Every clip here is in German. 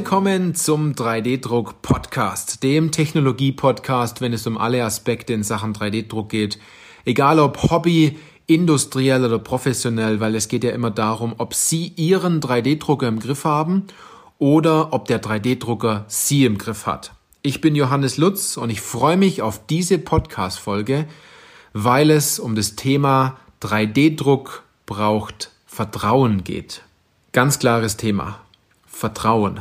Willkommen zum 3D-Druck Podcast, dem Technologie-Podcast, wenn es um alle Aspekte in Sachen 3D-Druck geht. Egal ob Hobby, industriell oder professionell, weil es geht ja immer darum, ob Sie Ihren 3D-Drucker im Griff haben oder ob der 3D-Drucker Sie im Griff hat. Ich bin Johannes Lutz und ich freue mich auf diese Podcast-Folge, weil es um das Thema 3D-Druck braucht Vertrauen geht. Ganz klares Thema. Vertrauen.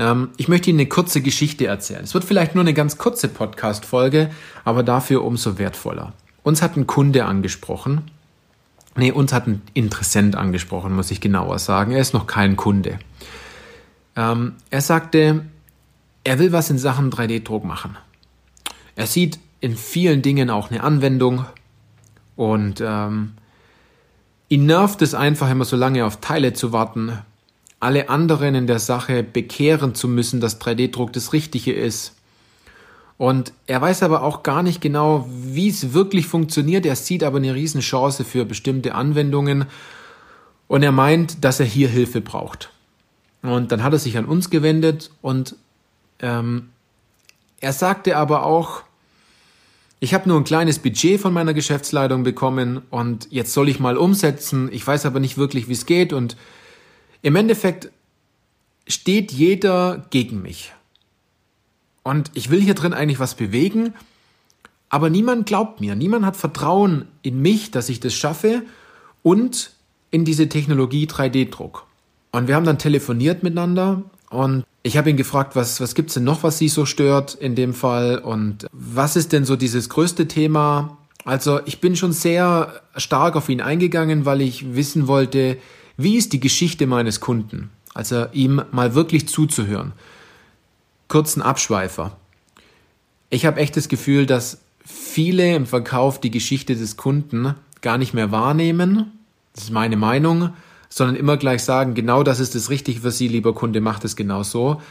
Ähm, ich möchte Ihnen eine kurze Geschichte erzählen. Es wird vielleicht nur eine ganz kurze Podcast-Folge, aber dafür umso wertvoller. Uns hat ein Kunde angesprochen. Nee, uns hat ein Interessent angesprochen, muss ich genauer sagen. Er ist noch kein Kunde. Ähm, er sagte, er will was in Sachen 3D-Druck machen. Er sieht in vielen Dingen auch eine Anwendung und ähm, ihn nervt es einfach immer so lange auf Teile zu warten, alle anderen in der Sache bekehren zu müssen, dass 3D-Druck das Richtige ist. Und er weiß aber auch gar nicht genau, wie es wirklich funktioniert. Er sieht aber eine Riesenchance für bestimmte Anwendungen und er meint, dass er hier Hilfe braucht. Und dann hat er sich an uns gewendet und ähm, er sagte aber auch, ich habe nur ein kleines Budget von meiner Geschäftsleitung bekommen und jetzt soll ich mal umsetzen. Ich weiß aber nicht wirklich, wie es geht und im Endeffekt steht jeder gegen mich. Und ich will hier drin eigentlich was bewegen, aber niemand glaubt mir, niemand hat Vertrauen in mich, dass ich das schaffe und in diese Technologie 3D-Druck. Und wir haben dann telefoniert miteinander und ich habe ihn gefragt, was, was gibt's denn noch, was Sie so stört in dem Fall und was ist denn so dieses größte Thema? Also ich bin schon sehr stark auf ihn eingegangen, weil ich wissen wollte, wie ist die Geschichte meines Kunden? Also ihm mal wirklich zuzuhören. Kurzen Abschweifer. Ich habe echt das Gefühl, dass viele im Verkauf die Geschichte des Kunden gar nicht mehr wahrnehmen. Das ist meine Meinung sondern immer gleich sagen, genau das ist das Richtige für Sie, lieber Kunde, macht es genau so,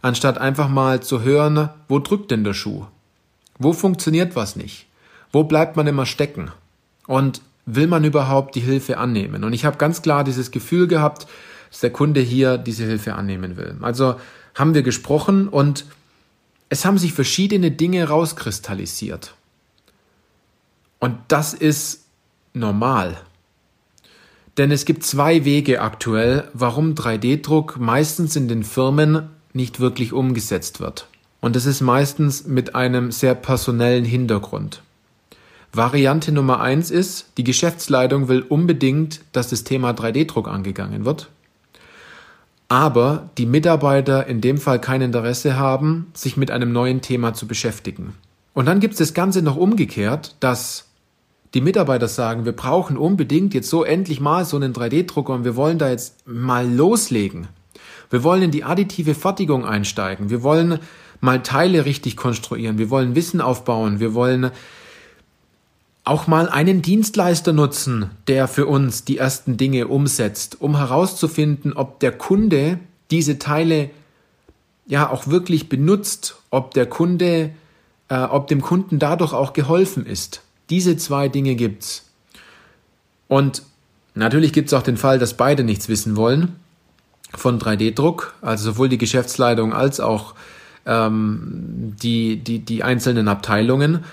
anstatt einfach mal zu hören, wo drückt denn der Schuh? Wo funktioniert was nicht? Wo bleibt man immer stecken? Und will man überhaupt die Hilfe annehmen? Und ich habe ganz klar dieses Gefühl gehabt, dass der Kunde hier diese Hilfe annehmen will. Also haben wir gesprochen und es haben sich verschiedene Dinge rauskristallisiert. Und das ist normal. Denn es gibt zwei Wege aktuell, warum 3D-Druck meistens in den Firmen nicht wirklich umgesetzt wird. Und das ist meistens mit einem sehr personellen Hintergrund. Variante Nummer eins ist, die Geschäftsleitung will unbedingt, dass das Thema 3D-Druck angegangen wird. Aber die Mitarbeiter in dem Fall kein Interesse haben, sich mit einem neuen Thema zu beschäftigen. Und dann gibt es das Ganze noch umgekehrt, dass die Mitarbeiter sagen, wir brauchen unbedingt jetzt so endlich mal so einen 3D-Drucker und wir wollen da jetzt mal loslegen. Wir wollen in die additive Fertigung einsteigen. Wir wollen mal Teile richtig konstruieren. Wir wollen Wissen aufbauen. Wir wollen auch mal einen Dienstleister nutzen, der für uns die ersten Dinge umsetzt, um herauszufinden, ob der Kunde diese Teile ja auch wirklich benutzt, ob der Kunde, äh, ob dem Kunden dadurch auch geholfen ist. Diese zwei Dinge gibt's. Und natürlich gibt's auch den Fall, dass beide nichts wissen wollen von 3D-Druck, also sowohl die Geschäftsleitung als auch ähm, die, die, die einzelnen Abteilungen.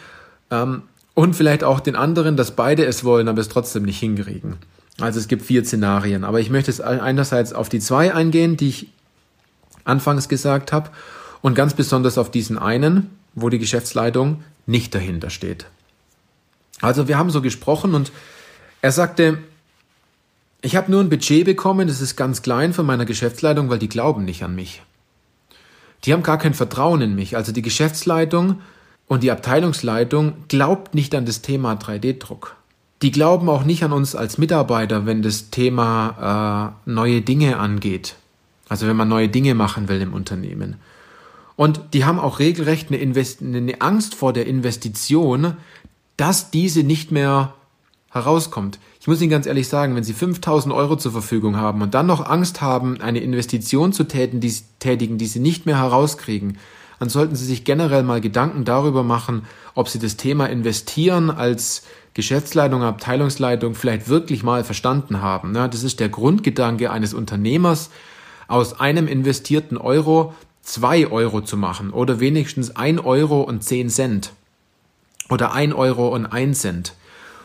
Ähm, und vielleicht auch den anderen, dass beide es wollen, aber es trotzdem nicht hinkriegen. Also es gibt vier Szenarien. Aber ich möchte jetzt einerseits auf die zwei eingehen, die ich anfangs gesagt habe, und ganz besonders auf diesen einen, wo die Geschäftsleitung nicht dahinter steht. Also wir haben so gesprochen und er sagte, ich habe nur ein Budget bekommen, das ist ganz klein von meiner Geschäftsleitung, weil die glauben nicht an mich. Die haben gar kein Vertrauen in mich. Also die Geschäftsleitung und die Abteilungsleitung glaubt nicht an das Thema 3D-Druck. Die glauben auch nicht an uns als Mitarbeiter, wenn das Thema äh, neue Dinge angeht. Also wenn man neue Dinge machen will im Unternehmen. Und die haben auch regelrecht eine, Invest eine Angst vor der Investition, dass diese nicht mehr herauskommt. Ich muss Ihnen ganz ehrlich sagen, wenn Sie 5000 Euro zur Verfügung haben und dann noch Angst haben, eine Investition zu tätigen, die, tätigen, die Sie nicht mehr herauskriegen, dann sollten Sie sich generell mal Gedanken darüber machen, ob Sie das Thema Investieren als Geschäftsleitung, Abteilungsleitung vielleicht wirklich mal verstanden haben. das ist der Grundgedanke eines Unternehmers, aus einem investierten Euro zwei Euro zu machen oder wenigstens ein Euro und zehn Cent oder ein Euro und ein Cent.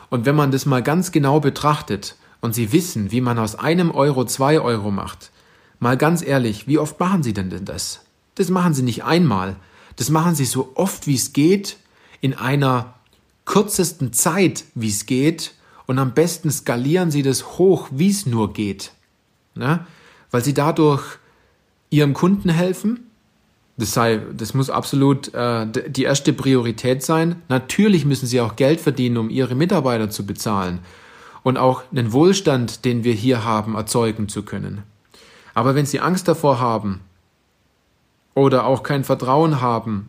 Und wenn man das mal ganz genau betrachtet und Sie wissen, wie man aus einem Euro zwei Euro macht, mal ganz ehrlich, wie oft machen Sie denn denn das? Das machen Sie nicht einmal. Das machen Sie so oft wie es geht, in einer kürzesten Zeit wie es geht und am besten skalieren Sie das hoch, wie es nur geht. Ne? Weil Sie dadurch Ihrem Kunden helfen, das sei, das muss absolut äh, die erste Priorität sein. Natürlich müssen sie auch Geld verdienen, um ihre Mitarbeiter zu bezahlen und auch einen Wohlstand, den wir hier haben, erzeugen zu können. Aber wenn sie Angst davor haben oder auch kein Vertrauen haben,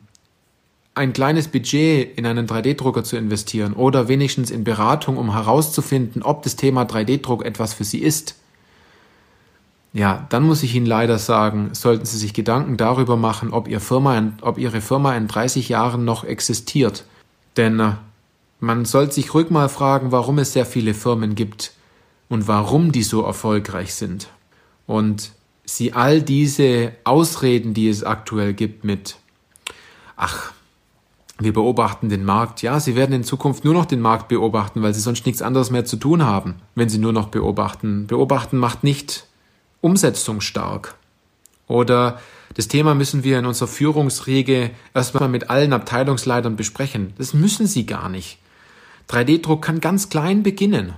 ein kleines Budget in einen 3D-Drucker zu investieren oder wenigstens in Beratung, um herauszufinden, ob das Thema 3D-Druck etwas für sie ist, ja, dann muss ich Ihnen leider sagen, sollten Sie sich Gedanken darüber machen, ob, Ihr Firma, ob Ihre Firma in 30 Jahren noch existiert. Denn äh, man sollte sich ruhig mal fragen, warum es sehr viele Firmen gibt und warum die so erfolgreich sind. Und Sie all diese Ausreden, die es aktuell gibt mit, ach, wir beobachten den Markt. Ja, Sie werden in Zukunft nur noch den Markt beobachten, weil Sie sonst nichts anderes mehr zu tun haben, wenn Sie nur noch beobachten. Beobachten macht nicht umsetzungsstark. Oder das Thema müssen wir in unserer Führungsriege erstmal mit allen Abteilungsleitern besprechen. Das müssen sie gar nicht. 3D-Druck kann ganz klein beginnen.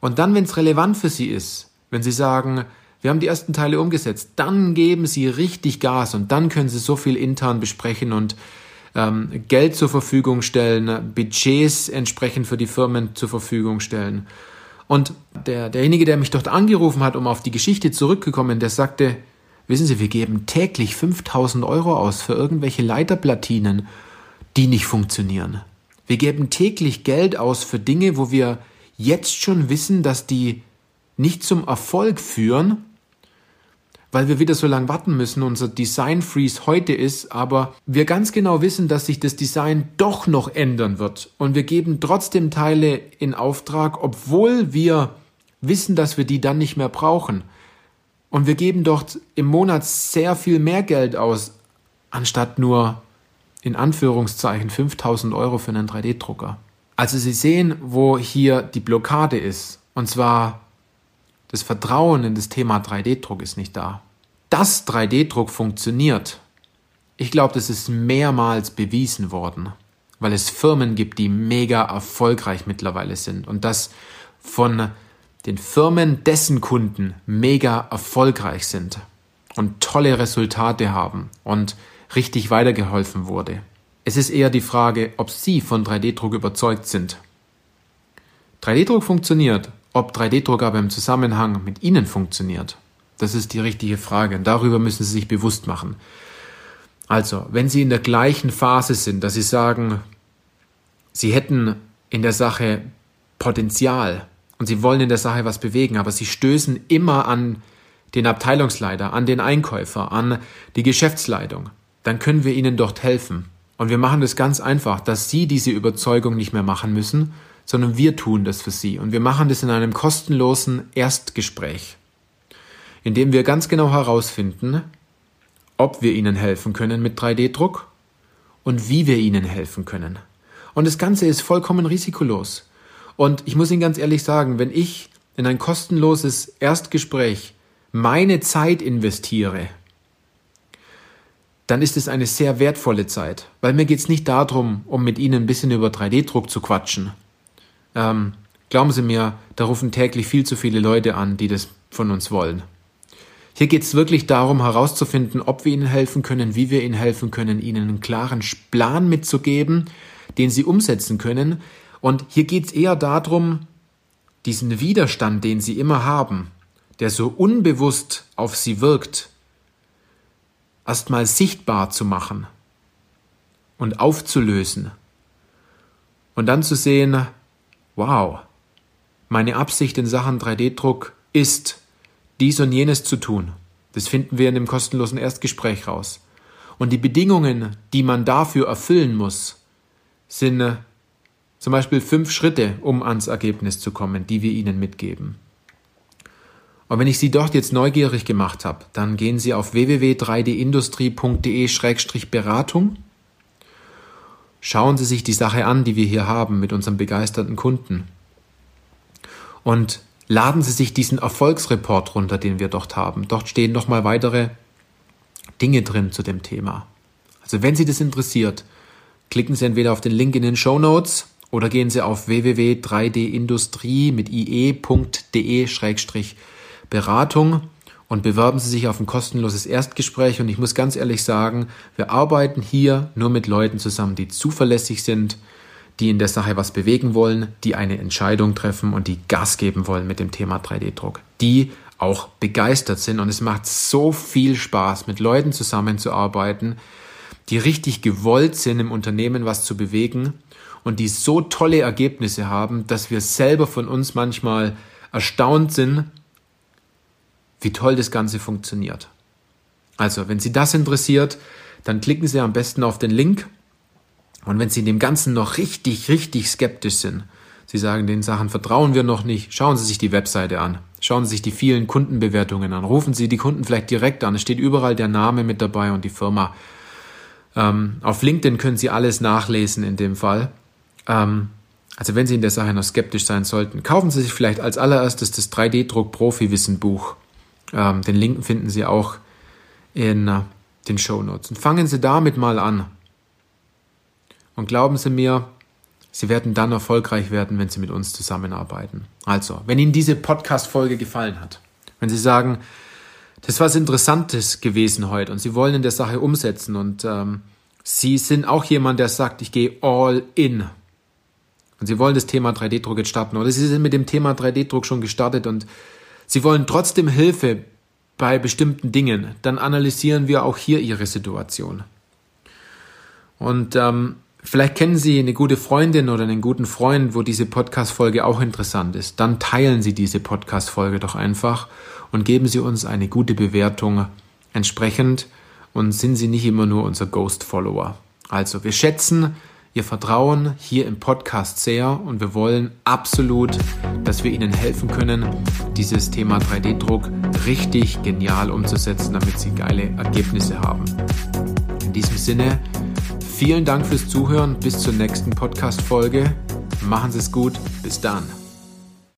Und dann, wenn es relevant für sie ist, wenn sie sagen, wir haben die ersten Teile umgesetzt, dann geben sie richtig Gas und dann können sie so viel intern besprechen und ähm, Geld zur Verfügung stellen, Budgets entsprechend für die Firmen zur Verfügung stellen. Und der, derjenige, der mich dort angerufen hat, um auf die Geschichte zurückzukommen, der sagte, wissen Sie, wir geben täglich 5000 Euro aus für irgendwelche Leiterplatinen, die nicht funktionieren. Wir geben täglich Geld aus für Dinge, wo wir jetzt schon wissen, dass die nicht zum Erfolg führen, weil wir wieder so lange warten müssen, unser Design Freeze heute ist, aber wir ganz genau wissen, dass sich das Design doch noch ändern wird und wir geben trotzdem Teile in Auftrag, obwohl wir wissen, dass wir die dann nicht mehr brauchen. Und wir geben dort im Monat sehr viel mehr Geld aus, anstatt nur in Anführungszeichen 5000 Euro für einen 3D-Drucker. Also Sie sehen, wo hier die Blockade ist. Und zwar das Vertrauen in das Thema 3D-Druck ist nicht da. Dass 3D-Druck funktioniert, ich glaube, das ist mehrmals bewiesen worden, weil es Firmen gibt, die mega erfolgreich mittlerweile sind und das von den Firmen, dessen Kunden mega erfolgreich sind und tolle Resultate haben und richtig weitergeholfen wurde. Es ist eher die Frage, ob Sie von 3D-Druck überzeugt sind. 3D-Druck funktioniert, ob 3D-Druck aber im Zusammenhang mit Ihnen funktioniert, das ist die richtige Frage. Darüber müssen Sie sich bewusst machen. Also, wenn Sie in der gleichen Phase sind, dass Sie sagen, Sie hätten in der Sache Potenzial und Sie wollen in der Sache was bewegen, aber Sie stößen immer an den Abteilungsleiter, an den Einkäufer, an die Geschäftsleitung, dann können wir Ihnen dort helfen. Und wir machen das ganz einfach, dass Sie diese Überzeugung nicht mehr machen müssen, sondern wir tun das für Sie. Und wir machen das in einem kostenlosen Erstgespräch, in dem wir ganz genau herausfinden, ob wir Ihnen helfen können mit 3D-Druck und wie wir Ihnen helfen können. Und das Ganze ist vollkommen risikolos. Und ich muss Ihnen ganz ehrlich sagen, wenn ich in ein kostenloses Erstgespräch meine Zeit investiere, dann ist es eine sehr wertvolle Zeit, weil mir geht es nicht darum, um mit Ihnen ein bisschen über 3D-Druck zu quatschen, ähm, glauben Sie mir, da rufen täglich viel zu viele Leute an, die das von uns wollen. Hier geht es wirklich darum herauszufinden, ob wir Ihnen helfen können, wie wir Ihnen helfen können, Ihnen einen klaren Plan mitzugeben, den Sie umsetzen können. Und hier geht es eher darum, diesen Widerstand, den Sie immer haben, der so unbewusst auf Sie wirkt, erstmal sichtbar zu machen und aufzulösen. Und dann zu sehen, wow, meine Absicht in Sachen 3D-Druck ist, dies und jenes zu tun. Das finden wir in dem kostenlosen Erstgespräch raus. Und die Bedingungen, die man dafür erfüllen muss, sind äh, zum Beispiel fünf Schritte, um ans Ergebnis zu kommen, die wir Ihnen mitgeben. Und wenn ich Sie dort jetzt neugierig gemacht habe, dann gehen Sie auf www.3dindustrie.de-beratung. Schauen Sie sich die Sache an, die wir hier haben mit unserem begeisterten Kunden. Und laden Sie sich diesen Erfolgsreport runter, den wir dort haben. Dort stehen nochmal weitere Dinge drin zu dem Thema. Also wenn Sie das interessiert, klicken Sie entweder auf den Link in den Show Notes oder gehen Sie auf www.3dindustrie mit ie.de-beratung und bewerben Sie sich auf ein kostenloses Erstgespräch. Und ich muss ganz ehrlich sagen, wir arbeiten hier nur mit Leuten zusammen, die zuverlässig sind, die in der Sache was bewegen wollen, die eine Entscheidung treffen und die Gas geben wollen mit dem Thema 3D-Druck, die auch begeistert sind. Und es macht so viel Spaß, mit Leuten zusammenzuarbeiten, die richtig gewollt sind, im Unternehmen was zu bewegen und die so tolle Ergebnisse haben, dass wir selber von uns manchmal erstaunt sind, wie toll das Ganze funktioniert. Also, wenn Sie das interessiert, dann klicken Sie am besten auf den Link. Und wenn Sie in dem Ganzen noch richtig, richtig skeptisch sind, Sie sagen, den Sachen vertrauen wir noch nicht, schauen Sie sich die Webseite an. Schauen Sie sich die vielen Kundenbewertungen an. Rufen Sie die Kunden vielleicht direkt an. Es steht überall der Name mit dabei und die Firma. Ähm, auf LinkedIn können Sie alles nachlesen in dem Fall. Ähm, also wenn Sie in der Sache noch skeptisch sein sollten, kaufen Sie sich vielleicht als allererstes das 3D-Druck-Profi-Wissen-Buch. Ähm, den Link finden Sie auch in äh, den Show Notes. Und fangen Sie damit mal an. Und glauben Sie mir, Sie werden dann erfolgreich werden, wenn Sie mit uns zusammenarbeiten. Also, wenn Ihnen diese Podcast-Folge gefallen hat, wenn Sie sagen, das ist was Interessantes gewesen heute und Sie wollen in der Sache umsetzen und ähm, Sie sind auch jemand, der sagt, ich gehe all in und Sie wollen das Thema 3D-Druck jetzt starten oder Sie sind mit dem Thema 3D-Druck schon gestartet und Sie wollen trotzdem Hilfe bei bestimmten Dingen, dann analysieren wir auch hier Ihre Situation. Und ähm, vielleicht kennen Sie eine gute Freundin oder einen guten Freund, wo diese Podcast-Folge auch interessant ist. Dann teilen Sie diese Podcast-Folge doch einfach und geben Sie uns eine gute Bewertung entsprechend und sind Sie nicht immer nur unser Ghost-Follower. Also, wir schätzen Ihr Vertrauen hier im Podcast sehr und wir wollen absolut, dass wir Ihnen helfen können, dieses Thema 3D-Druck richtig genial umzusetzen, damit Sie geile Ergebnisse haben. In diesem Sinne, vielen Dank fürs Zuhören. Bis zur nächsten Podcast-Folge. Machen Sie es gut. Bis dann.